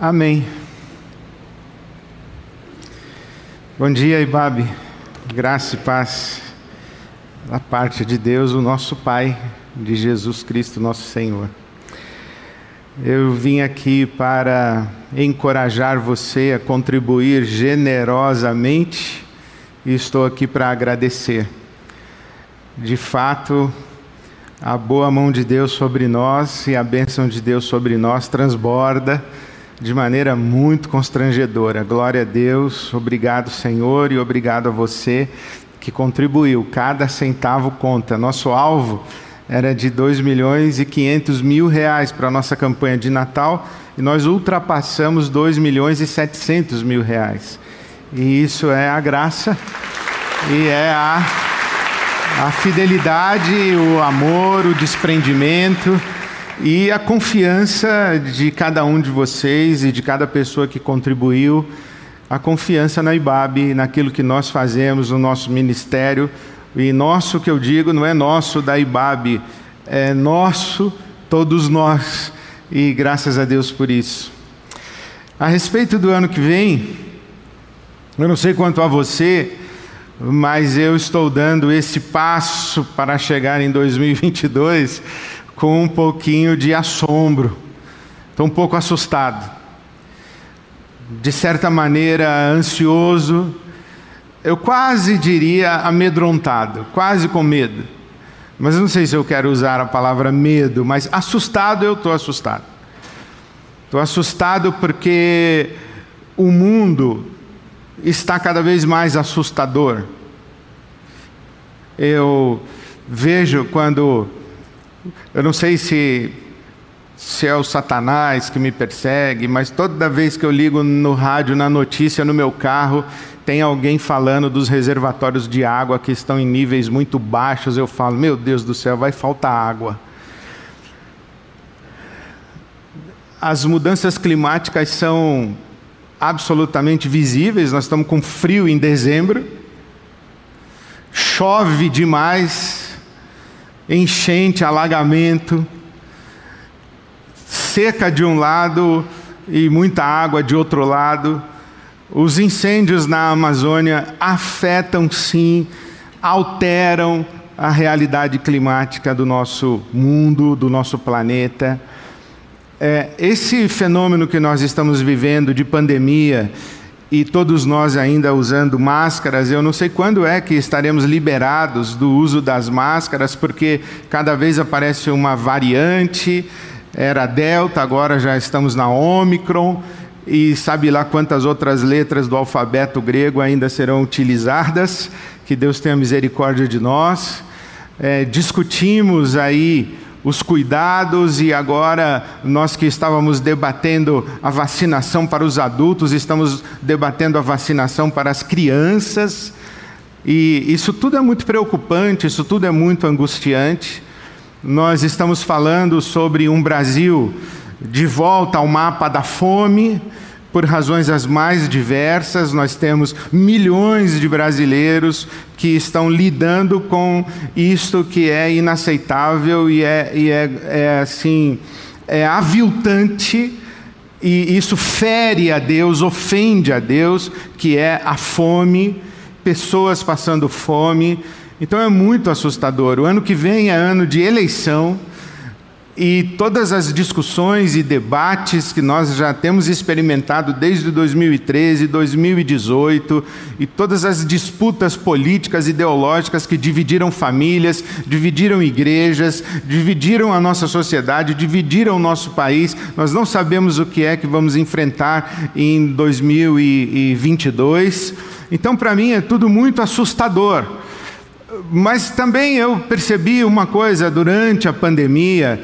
Amém. Bom dia, Ibabe. Graça e paz da parte de Deus, o nosso Pai, de Jesus Cristo, nosso Senhor. Eu vim aqui para encorajar você a contribuir generosamente e estou aqui para agradecer. De fato, a boa mão de Deus sobre nós e a bênção de Deus sobre nós transborda de maneira muito constrangedora. Glória a Deus, obrigado, Senhor, e obrigado a você que contribuiu. Cada centavo conta. Nosso alvo era de 2 milhões e 500 mil reais para a nossa campanha de Natal e nós ultrapassamos 2 milhões e 700 mil reais. E isso é a graça e é a, a fidelidade, o amor, o desprendimento e a confiança de cada um de vocês e de cada pessoa que contribuiu, a confiança na IBAB, naquilo que nós fazemos no nosso ministério. E nosso que eu digo não é nosso da IBAB, é nosso, todos nós. E graças a Deus por isso. A respeito do ano que vem, eu não sei quanto a você, mas eu estou dando esse passo para chegar em 2022 com um pouquinho de assombro. Estou um pouco assustado. De certa maneira, ansioso. Eu quase diria amedrontado, quase com medo. Mas não sei se eu quero usar a palavra medo, mas assustado eu estou assustado. Estou assustado porque o mundo está cada vez mais assustador. Eu vejo quando eu não sei se, se é o Satanás que me persegue, mas toda vez que eu ligo no rádio, na notícia, no meu carro, tem alguém falando dos reservatórios de água que estão em níveis muito baixos. Eu falo, meu Deus do céu, vai faltar água. As mudanças climáticas são absolutamente visíveis. Nós estamos com frio em dezembro, chove demais, enchente, alagamento, seca de um lado e muita água de outro lado. Os incêndios na Amazônia afetam sim, alteram a realidade climática do nosso mundo, do nosso planeta. É, esse fenômeno que nós estamos vivendo de pandemia, e todos nós ainda usando máscaras. Eu não sei quando é que estaremos liberados do uso das máscaras, porque cada vez aparece uma variante. Era Delta, agora já estamos na Omicron, e sabe lá quantas outras letras do alfabeto grego ainda serão utilizadas. Que Deus tenha misericórdia de nós. É, discutimos aí os cuidados e agora nós que estávamos debatendo a vacinação para os adultos, estamos debatendo a vacinação para as crianças. E isso tudo é muito preocupante, isso tudo é muito angustiante. Nós estamos falando sobre um Brasil de volta ao mapa da fome, por razões as mais diversas, nós temos milhões de brasileiros que estão lidando com isto que é inaceitável e é, e é, é assim, é aviltante, e isso fere a Deus, ofende a Deus, que é a fome, pessoas passando fome. Então é muito assustador. O ano que vem é ano de eleição e todas as discussões e debates que nós já temos experimentado desde 2013, 2018, e todas as disputas políticas ideológicas que dividiram famílias, dividiram igrejas, dividiram a nossa sociedade, dividiram o nosso país. Nós não sabemos o que é que vamos enfrentar em 2022. Então, para mim, é tudo muito assustador. Mas também eu percebi uma coisa durante a pandemia,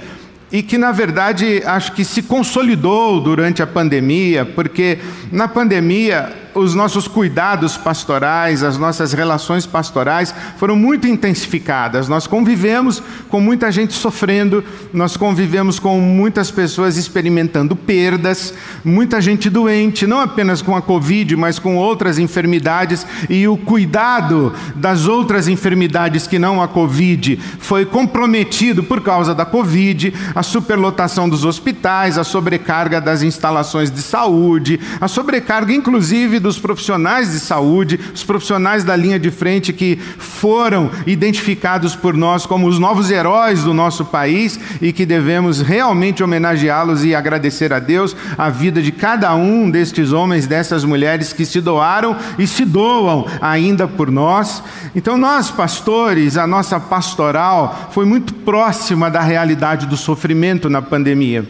e que, na verdade, acho que se consolidou durante a pandemia, porque na pandemia os nossos cuidados pastorais, as nossas relações pastorais foram muito intensificadas. Nós convivemos com muita gente sofrendo, nós convivemos com muitas pessoas experimentando perdas, muita gente doente, não apenas com a Covid, mas com outras enfermidades, e o cuidado das outras enfermidades que não a Covid foi comprometido por causa da Covid, a superlotação dos hospitais, a sobrecarga das instalações de saúde, a sobrecarga, inclusive, dos profissionais de saúde, os profissionais da linha de frente que foram identificados por nós como os novos heróis do nosso país e que devemos realmente homenageá-los e agradecer a Deus a vida de cada um destes homens, dessas mulheres que se doaram e se doam ainda por nós. Então, nós, pastores, a nossa pastoral foi muito próxima da realidade do sofrimento na pandemia.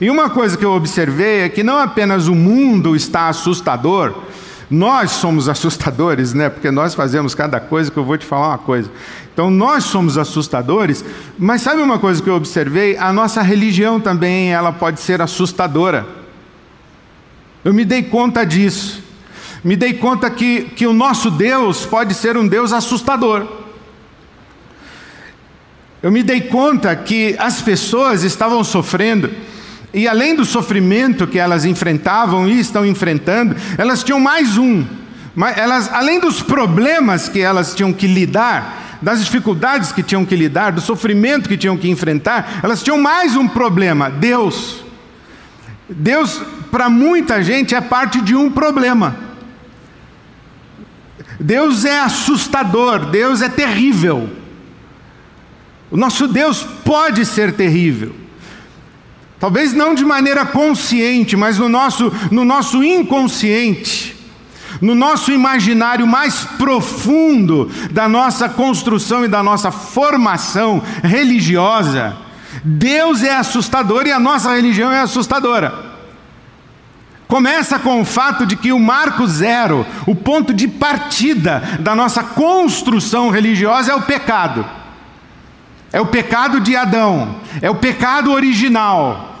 E uma coisa que eu observei é que não apenas o mundo está assustador, nós somos assustadores, né? Porque nós fazemos cada coisa que eu vou te falar uma coisa. Então nós somos assustadores, mas sabe uma coisa que eu observei? A nossa religião também ela pode ser assustadora. Eu me dei conta disso. Me dei conta que, que o nosso Deus pode ser um Deus assustador. Eu me dei conta que as pessoas estavam sofrendo e além do sofrimento que elas enfrentavam e estão enfrentando, elas tinham mais um. Elas, além dos problemas que elas tinham que lidar, das dificuldades que tinham que lidar, do sofrimento que tinham que enfrentar, elas tinham mais um problema: Deus. Deus, para muita gente, é parte de um problema. Deus é assustador, Deus é terrível. O nosso Deus pode ser terrível. Talvez não de maneira consciente, mas no nosso, no nosso inconsciente, no nosso imaginário mais profundo da nossa construção e da nossa formação religiosa, Deus é assustador e a nossa religião é assustadora. Começa com o fato de que o marco zero, o ponto de partida da nossa construção religiosa é o pecado. É o pecado de Adão, é o pecado original.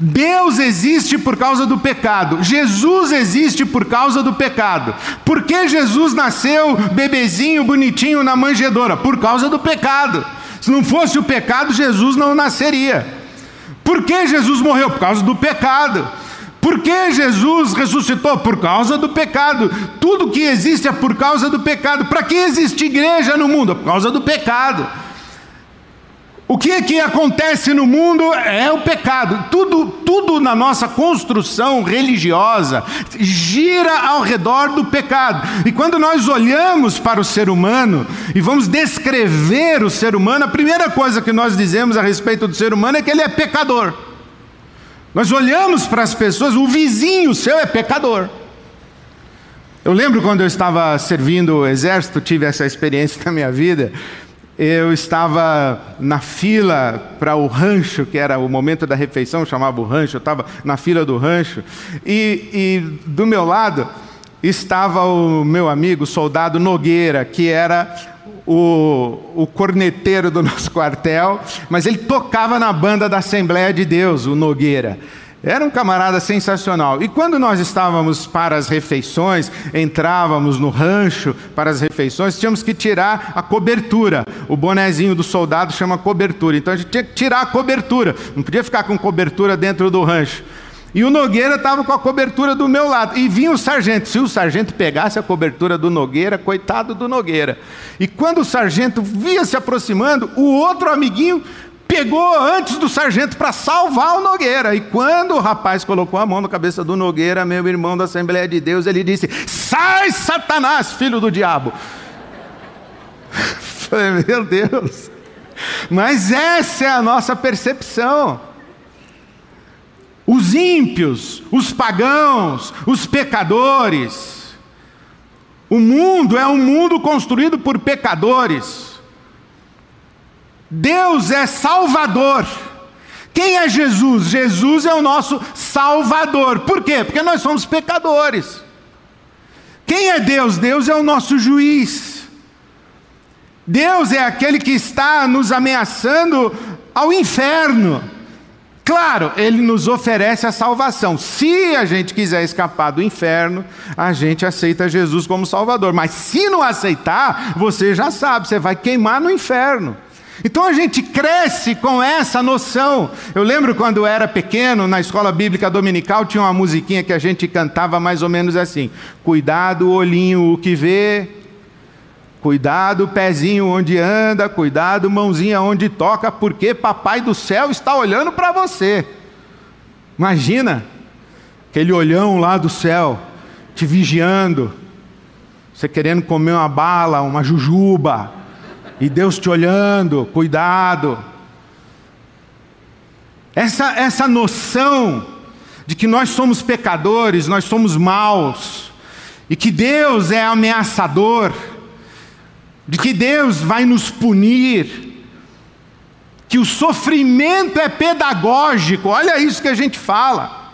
Deus existe por causa do pecado, Jesus existe por causa do pecado. Por que Jesus nasceu bebezinho, bonitinho na manjedoura? Por causa do pecado. Se não fosse o pecado, Jesus não nasceria. Por que Jesus morreu? Por causa do pecado. Por que Jesus ressuscitou? Por causa do pecado. Tudo que existe é por causa do pecado. Para que existe igreja no mundo? Por causa do pecado. O que que acontece no mundo é o pecado. Tudo, tudo na nossa construção religiosa gira ao redor do pecado. E quando nós olhamos para o ser humano e vamos descrever o ser humano, a primeira coisa que nós dizemos a respeito do ser humano é que ele é pecador. Nós olhamos para as pessoas, o vizinho seu é pecador. Eu lembro quando eu estava servindo o exército, tive essa experiência na minha vida eu estava na fila para o rancho, que era o momento da refeição, chamava o rancho, eu estava na fila do rancho, e, e do meu lado estava o meu amigo, soldado Nogueira, que era o, o corneteiro do nosso quartel, mas ele tocava na banda da Assembleia de Deus, o Nogueira. Era um camarada sensacional. E quando nós estávamos para as refeições, entrávamos no rancho para as refeições, tínhamos que tirar a cobertura. O bonezinho do soldado chama cobertura. Então a gente tinha que tirar a cobertura. Não podia ficar com cobertura dentro do rancho. E o Nogueira estava com a cobertura do meu lado. E vinha o sargento. Se o sargento pegasse a cobertura do Nogueira, coitado do Nogueira. E quando o sargento via se aproximando, o outro amiguinho pegou antes do sargento para salvar o Nogueira. E quando o rapaz colocou a mão na cabeça do Nogueira, meu irmão da Assembleia de Deus, ele disse: Sai, Satanás, filho do diabo. Falei, meu Deus. Mas essa é a nossa percepção. Os ímpios, os pagãos, os pecadores. O mundo é um mundo construído por pecadores. Deus é Salvador. Quem é Jesus? Jesus é o nosso Salvador. Por quê? Porque nós somos pecadores. Quem é Deus? Deus é o nosso juiz. Deus é aquele que está nos ameaçando ao inferno. Claro, ele nos oferece a salvação. Se a gente quiser escapar do inferno, a gente aceita Jesus como Salvador. Mas se não aceitar, você já sabe, você vai queimar no inferno. Então a gente cresce com essa noção. Eu lembro quando era pequeno, na escola bíblica dominical, tinha uma musiquinha que a gente cantava mais ou menos assim: Cuidado, olhinho, o que vê, Cuidado, pezinho onde anda, cuidado, mãozinha onde toca, porque papai do céu está olhando para você. Imagina aquele olhão lá do céu te vigiando, você querendo comer uma bala, uma jujuba, e Deus te olhando, cuidado. Essa, essa noção de que nós somos pecadores, nós somos maus, e que Deus é ameaçador, de que Deus vai nos punir, que o sofrimento é pedagógico, olha isso que a gente fala,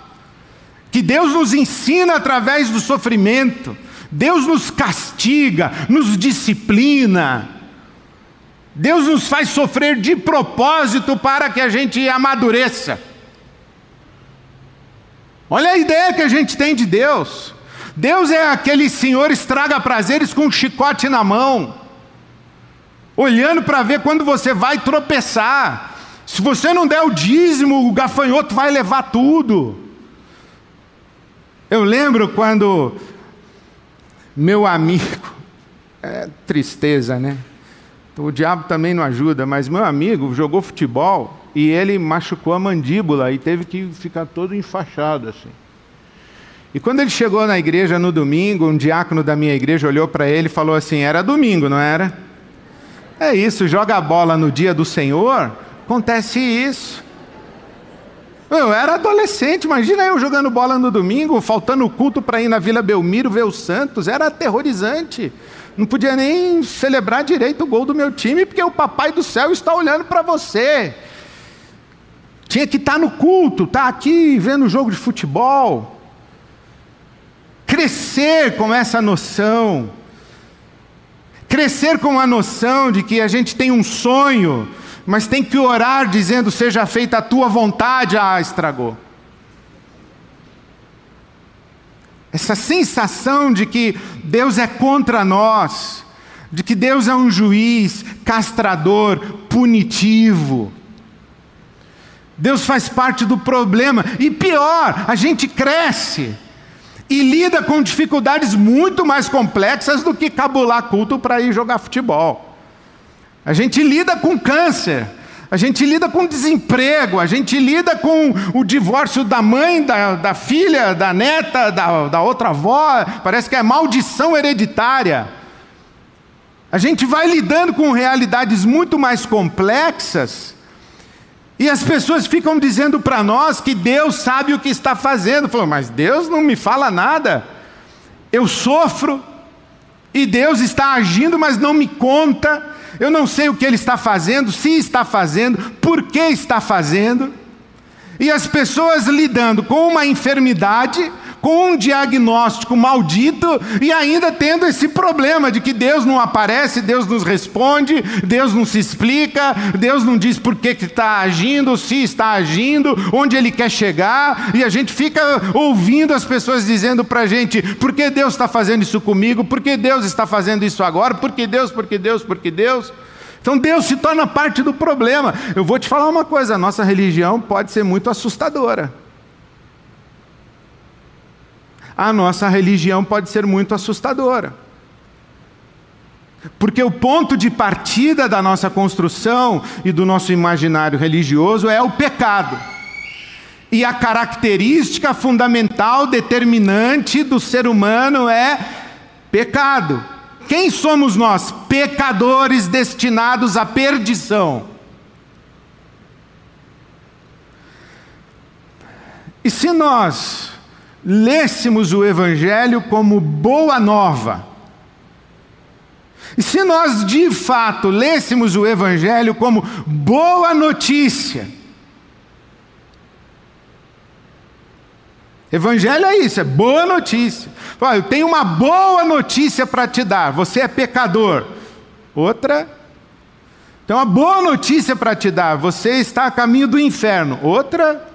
que Deus nos ensina através do sofrimento, Deus nos castiga, nos disciplina, Deus nos faz sofrer de propósito para que a gente amadureça. Olha a ideia que a gente tem de Deus. Deus é aquele senhor estraga prazeres com um chicote na mão olhando para ver quando você vai tropeçar. Se você não der o dízimo, o gafanhoto vai levar tudo. Eu lembro quando meu amigo, é tristeza, né? O diabo também não ajuda, mas meu amigo jogou futebol e ele machucou a mandíbula e teve que ficar todo enfaixado assim. E quando ele chegou na igreja no domingo, um diácono da minha igreja olhou para ele e falou assim: Era domingo, não era? É isso, joga a bola no dia do Senhor, acontece isso. Eu era adolescente, imagina eu jogando bola no domingo, faltando culto para ir na Vila Belmiro ver os Santos, era aterrorizante. Não podia nem celebrar direito o gol do meu time, porque o papai do céu está olhando para você. Tinha que estar tá no culto, estar tá aqui vendo o jogo de futebol. Crescer com essa noção Crescer com a noção de que a gente tem um sonho, mas tem que orar dizendo: seja feita a tua vontade, ah, estragou. Essa sensação de que Deus é contra nós, de que Deus é um juiz castrador, punitivo. Deus faz parte do problema, e pior, a gente cresce e lida com dificuldades muito mais complexas do que cabular culto para ir jogar futebol. A gente lida com câncer, a gente lida com desemprego, a gente lida com o divórcio da mãe, da, da filha, da neta, da, da outra avó, parece que é maldição hereditária. A gente vai lidando com realidades muito mais complexas e as pessoas ficam dizendo para nós que Deus sabe o que está fazendo. Falou, mas Deus não me fala nada. Eu sofro e Deus está agindo, mas não me conta. Eu não sei o que Ele está fazendo, se está fazendo, por que está fazendo. E as pessoas lidando com uma enfermidade com um diagnóstico maldito e ainda tendo esse problema de que Deus não aparece, Deus nos responde, Deus não se explica, Deus não diz por que está agindo, se está agindo, onde Ele quer chegar, e a gente fica ouvindo as pessoas dizendo para a gente: por que Deus está fazendo isso comigo? Por que Deus está fazendo isso agora? Por que Deus? Por que Deus? Por que Deus? Então Deus se torna parte do problema. Eu vou te falar uma coisa: a nossa religião pode ser muito assustadora a nossa religião pode ser muito assustadora. Porque o ponto de partida da nossa construção e do nosso imaginário religioso é o pecado. E a característica fundamental, determinante do ser humano é pecado. Quem somos nós? Pecadores destinados à perdição. E se nós lêssemos o Evangelho como boa nova. E se nós de fato lêssemos o Evangelho como boa notícia, Evangelho é isso, é boa notícia. Olha, eu tenho uma boa notícia para te dar. Você é pecador. Outra, Tem uma boa notícia para te dar: você está a caminho do inferno. Outra.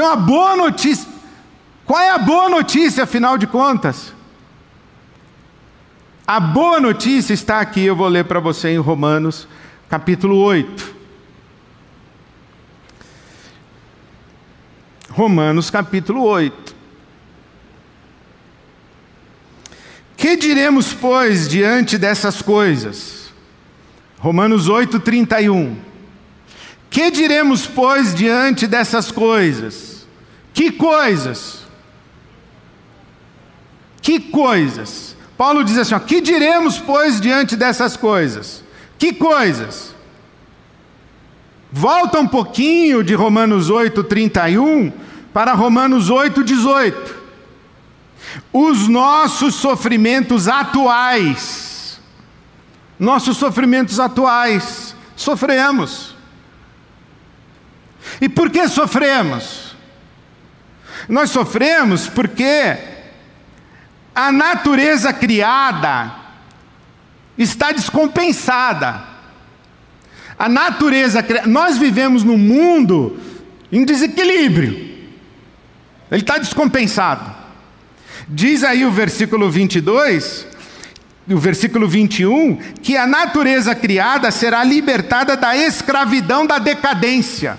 Tem uma boa notícia. Qual é a boa notícia, afinal de contas? A boa notícia está aqui, eu vou ler para você em Romanos, capítulo 8. Romanos, capítulo 8. Que diremos, pois, diante dessas coisas? Romanos 8, 31. Que diremos, pois, diante dessas coisas? Que coisas? Que coisas? Paulo diz assim: ó, que diremos, pois, diante dessas coisas? Que coisas? Volta um pouquinho de Romanos 8, 31 para Romanos 8, 18 os nossos sofrimentos atuais. Nossos sofrimentos atuais. Sofremos. E por que sofremos? Nós sofremos porque a natureza criada está descompensada. A natureza, nós vivemos num mundo em desequilíbrio. Ele está descompensado. Diz aí o versículo 22, o versículo 21, que a natureza criada será libertada da escravidão da decadência.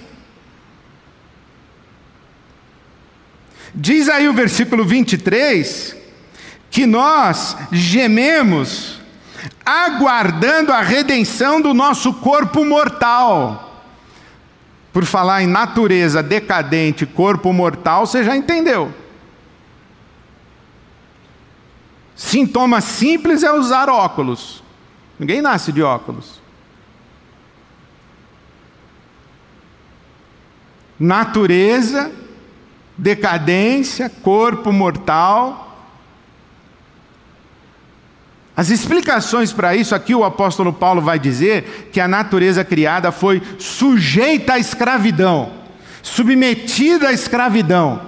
Diz aí o versículo 23 que nós gememos aguardando a redenção do nosso corpo mortal. Por falar em natureza decadente, corpo mortal, você já entendeu. Sintoma simples é usar óculos. Ninguém nasce de óculos. Natureza, decadência, corpo mortal. As explicações para isso, aqui o apóstolo Paulo vai dizer que a natureza criada foi sujeita à escravidão, submetida à escravidão.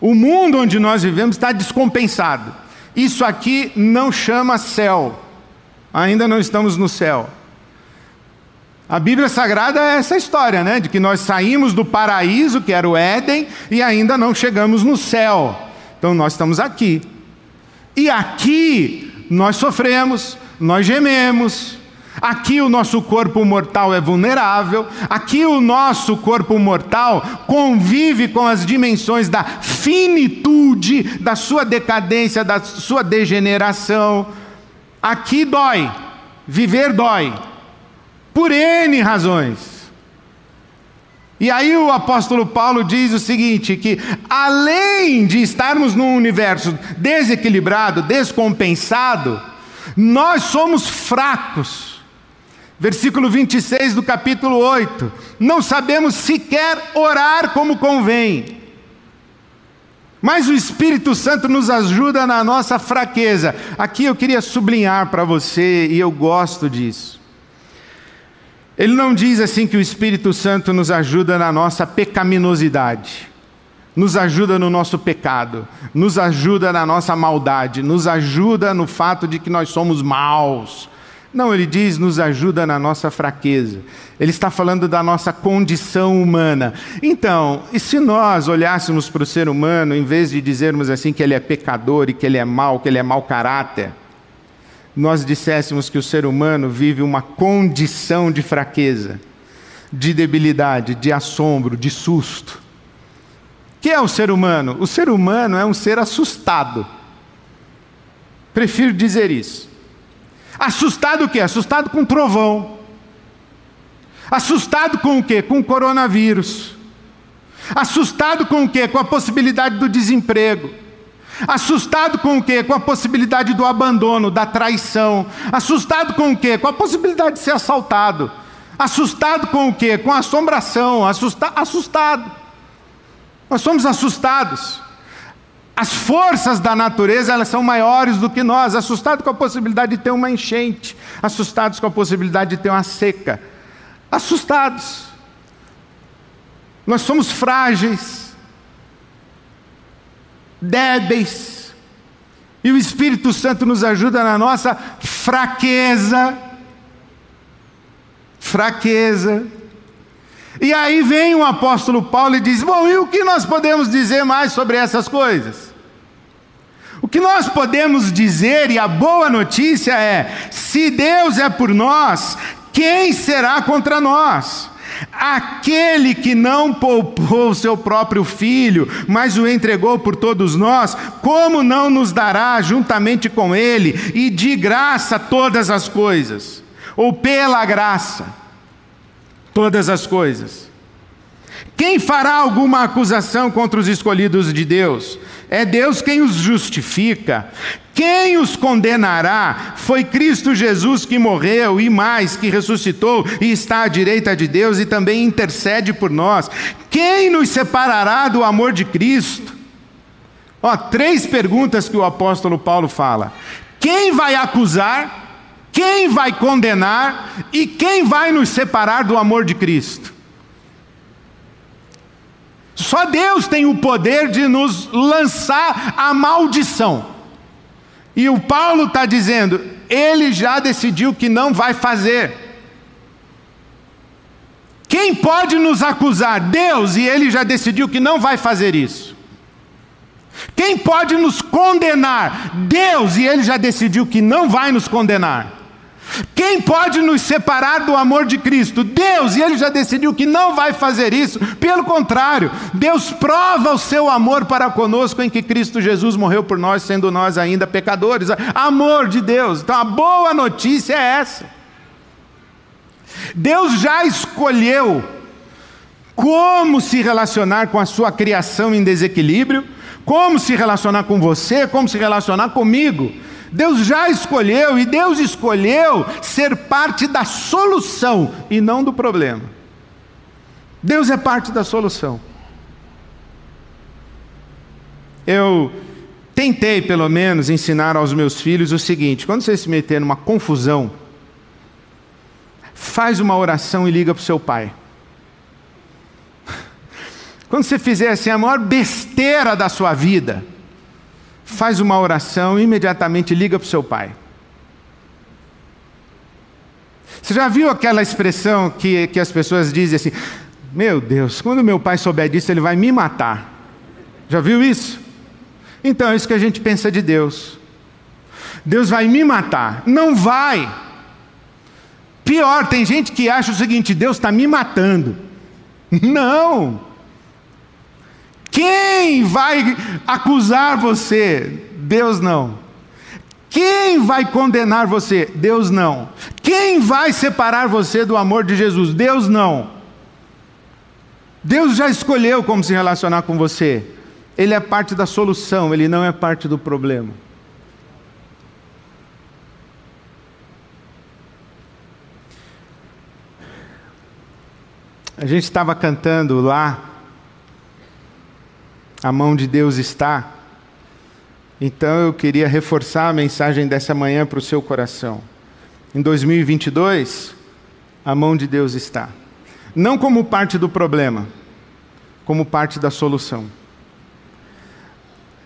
O mundo onde nós vivemos está descompensado. Isso aqui não chama céu. Ainda não estamos no céu. A Bíblia Sagrada é essa história, né? De que nós saímos do paraíso, que era o Éden, e ainda não chegamos no céu. Então nós estamos aqui. E aqui nós sofremos, nós gememos, Aqui o nosso corpo mortal é vulnerável, aqui o nosso corpo mortal convive com as dimensões da finitude, da sua decadência, da sua degeneração. Aqui dói, viver dói, por N razões. E aí o apóstolo Paulo diz o seguinte: que além de estarmos num universo desequilibrado, descompensado, nós somos fracos. Versículo 26 do capítulo 8. Não sabemos sequer orar como convém. Mas o Espírito Santo nos ajuda na nossa fraqueza. Aqui eu queria sublinhar para você, e eu gosto disso. Ele não diz assim que o Espírito Santo nos ajuda na nossa pecaminosidade, nos ajuda no nosso pecado, nos ajuda na nossa maldade, nos ajuda no fato de que nós somos maus, não, ele diz, nos ajuda na nossa fraqueza. Ele está falando da nossa condição humana. Então, e se nós olhássemos para o ser humano, em vez de dizermos assim que ele é pecador e que ele é mau, que ele é mau caráter, nós disséssemos que o ser humano vive uma condição de fraqueza, de debilidade, de assombro, de susto. O que é o ser humano? O ser humano é um ser assustado. Prefiro dizer isso. Assustado o quê? Assustado com trovão. Assustado com o quê? Com o coronavírus. Assustado com o quê? Com a possibilidade do desemprego. Assustado com o quê? Com a possibilidade do abandono, da traição. Assustado com o quê? Com a possibilidade de ser assaltado. Assustado com o quê? Com a assombração. Assusta assustado. Nós somos assustados. As forças da natureza elas são maiores do que nós, assustados com a possibilidade de ter uma enchente, assustados com a possibilidade de ter uma seca, assustados. Nós somos frágeis, débeis, e o Espírito Santo nos ajuda na nossa fraqueza. fraqueza. E aí vem o apóstolo Paulo e diz: Bom, e o que nós podemos dizer mais sobre essas coisas? O que nós podemos dizer, e a boa notícia é: se Deus é por nós, quem será contra nós? Aquele que não poupou o seu próprio filho, mas o entregou por todos nós, como não nos dará juntamente com ele e de graça todas as coisas? Ou pela graça, todas as coisas? Quem fará alguma acusação contra os escolhidos de Deus? É Deus quem os justifica. Quem os condenará? Foi Cristo Jesus que morreu e mais, que ressuscitou e está à direita de Deus e também intercede por nós. Quem nos separará do amor de Cristo? Ó, três perguntas que o apóstolo Paulo fala: quem vai acusar? Quem vai condenar? E quem vai nos separar do amor de Cristo? Só Deus tem o poder de nos lançar a maldição. E o Paulo está dizendo, ele já decidiu que não vai fazer. Quem pode nos acusar? Deus, e ele já decidiu que não vai fazer isso. Quem pode nos condenar? Deus, e ele já decidiu que não vai nos condenar. Quem pode nos separar do amor de Cristo? Deus, e Ele já decidiu que não vai fazer isso. Pelo contrário, Deus prova o seu amor para conosco em que Cristo Jesus morreu por nós, sendo nós ainda pecadores. Amor de Deus. Então a boa notícia é essa. Deus já escolheu como se relacionar com a sua criação em desequilíbrio, como se relacionar com você, como se relacionar comigo. Deus já escolheu e Deus escolheu ser parte da solução e não do problema. Deus é parte da solução. Eu tentei, pelo menos, ensinar aos meus filhos o seguinte: quando você se meter numa confusão, faz uma oração e liga para o seu pai. Quando você fizer assim a maior besteira da sua vida, faz uma oração e imediatamente liga para o seu pai. Você já viu aquela expressão que, que as pessoas dizem assim: Meu Deus, quando meu pai souber disso, ele vai me matar. Já viu isso? Então é isso que a gente pensa de Deus. Deus vai me matar. Não vai. Pior, tem gente que acha o seguinte: Deus está me matando. Não. Quem vai acusar você? Deus não. Quem vai condenar você? Deus não. Quem vai separar você do amor de Jesus? Deus não. Deus já escolheu como se relacionar com você. Ele é parte da solução, ele não é parte do problema. A gente estava cantando lá a mão de Deus está. Então eu queria reforçar a mensagem dessa manhã para o seu coração. Em 2022, a mão de Deus está. Não como parte do problema, como parte da solução.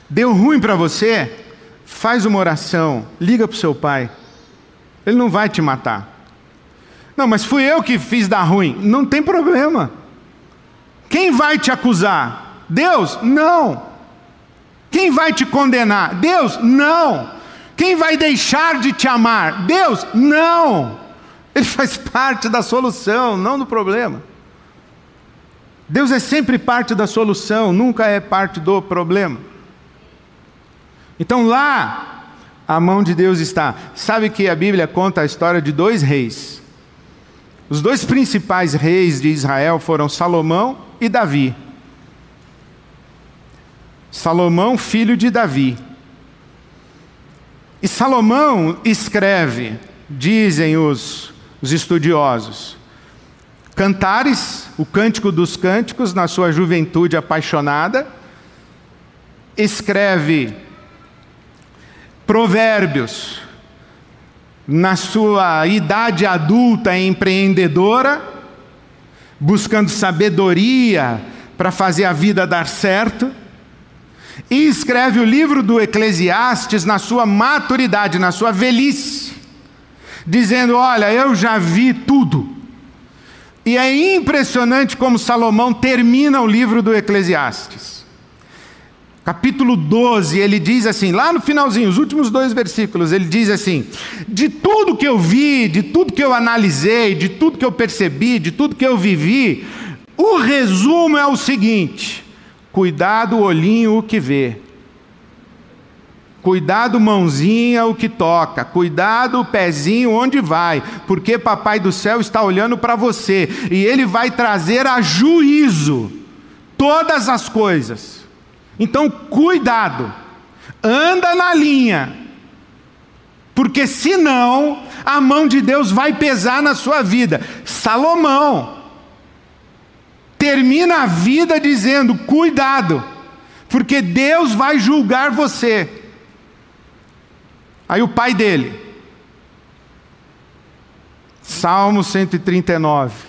Deu ruim para você? Faz uma oração, liga para o seu pai. Ele não vai te matar. Não, mas fui eu que fiz dar ruim. Não tem problema. Quem vai te acusar? Deus? Não. Quem vai te condenar? Deus? Não. Quem vai deixar de te amar? Deus? Não. Ele faz parte da solução, não do problema. Deus é sempre parte da solução, nunca é parte do problema. Então lá, a mão de Deus está. Sabe que a Bíblia conta a história de dois reis. Os dois principais reis de Israel foram Salomão e Davi. Salomão, filho de Davi. E Salomão escreve, dizem os, os estudiosos, Cantares, o cântico dos cânticos, na sua juventude apaixonada, escreve Provérbios, na sua idade adulta e empreendedora, buscando sabedoria para fazer a vida dar certo e escreve o livro do Eclesiastes na sua maturidade, na sua velhice, dizendo: Olha, eu já vi tudo, E é impressionante como Salomão termina o livro do Eclesiastes. Capítulo 12, ele diz assim, lá no finalzinho, os últimos dois versículos, ele diz assim: De tudo que eu vi, de tudo que eu analisei, de tudo que eu percebi, de tudo que eu vivi, o resumo é o seguinte: cuidado, olhinho, o que vê. Cuidado, mãozinha, o que toca. Cuidado, pezinho, onde vai. Porque Papai do céu está olhando para você. E Ele vai trazer a juízo todas as coisas. Então, cuidado. Anda na linha. Porque senão, a mão de Deus vai pesar na sua vida. Salomão termina a vida dizendo: cuidado. Porque Deus vai julgar você. Aí o pai dele, Salmo 139.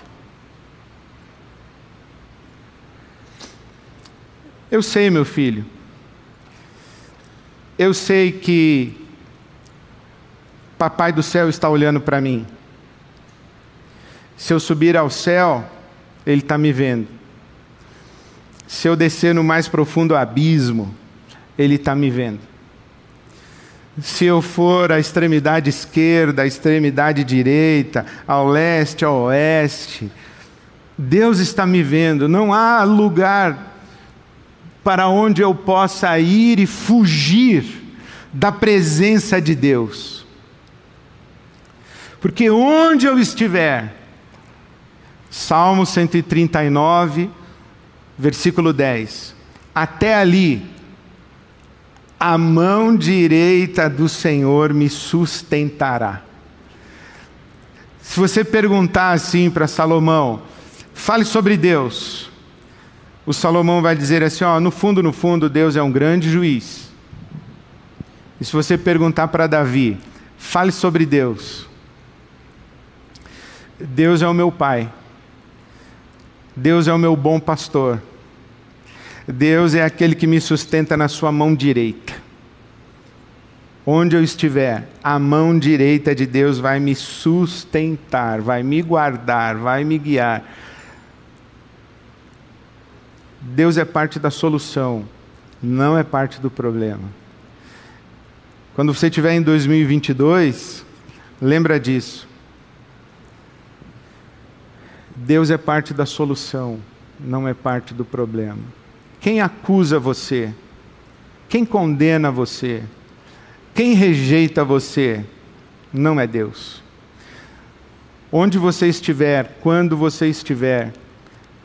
Eu sei, meu filho, eu sei que Papai do céu está olhando para mim. Se eu subir ao céu, Ele está me vendo. Se eu descer no mais profundo abismo, Ele está me vendo se eu for à extremidade esquerda, à extremidade direita, ao leste, ao oeste, Deus está me vendo, não há lugar para onde eu possa ir e fugir da presença de Deus. Porque onde eu estiver, Salmo 139, versículo 10, até ali a mão direita do Senhor me sustentará. Se você perguntar assim para Salomão, fale sobre Deus. O Salomão vai dizer assim: ó, no fundo, no fundo, Deus é um grande juiz. E se você perguntar para Davi, fale sobre Deus. Deus é o meu pai. Deus é o meu bom pastor. Deus é aquele que me sustenta na sua mão direita. Onde eu estiver, a mão direita de Deus vai me sustentar, vai me guardar, vai me guiar. Deus é parte da solução, não é parte do problema. Quando você estiver em 2022, lembra disso. Deus é parte da solução, não é parte do problema. Quem acusa você? Quem condena você? Quem rejeita você? Não é Deus. Onde você estiver, quando você estiver,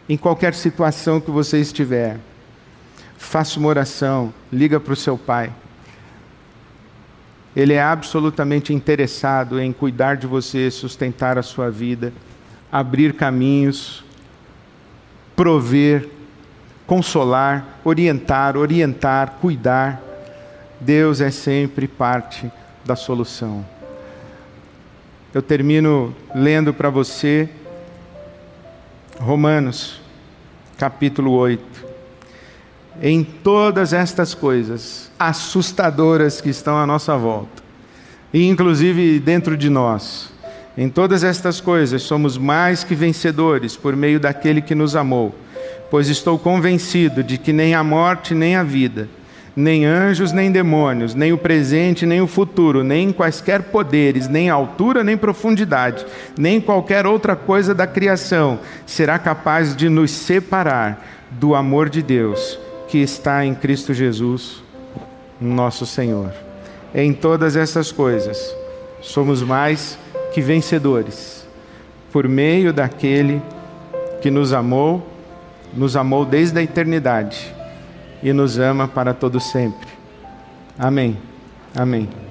em qualquer situação que você estiver, faça uma oração, liga para o seu pai. Ele é absolutamente interessado em cuidar de você, sustentar a sua vida, abrir caminhos, prover, consolar, orientar, orientar, cuidar. Deus é sempre parte da solução. Eu termino lendo para você Romanos, capítulo 8. Em todas estas coisas assustadoras que estão à nossa volta, e inclusive dentro de nós, em todas estas coisas somos mais que vencedores por meio daquele que nos amou pois estou convencido de que nem a morte, nem a vida, nem anjos, nem demônios, nem o presente, nem o futuro, nem quaisquer poderes, nem altura, nem profundidade, nem qualquer outra coisa da criação será capaz de nos separar do amor de Deus que está em Cristo Jesus, nosso Senhor. Em todas essas coisas, somos mais que vencedores, por meio daquele que nos amou nos amou desde a eternidade e nos ama para todo sempre. Amém. Amém.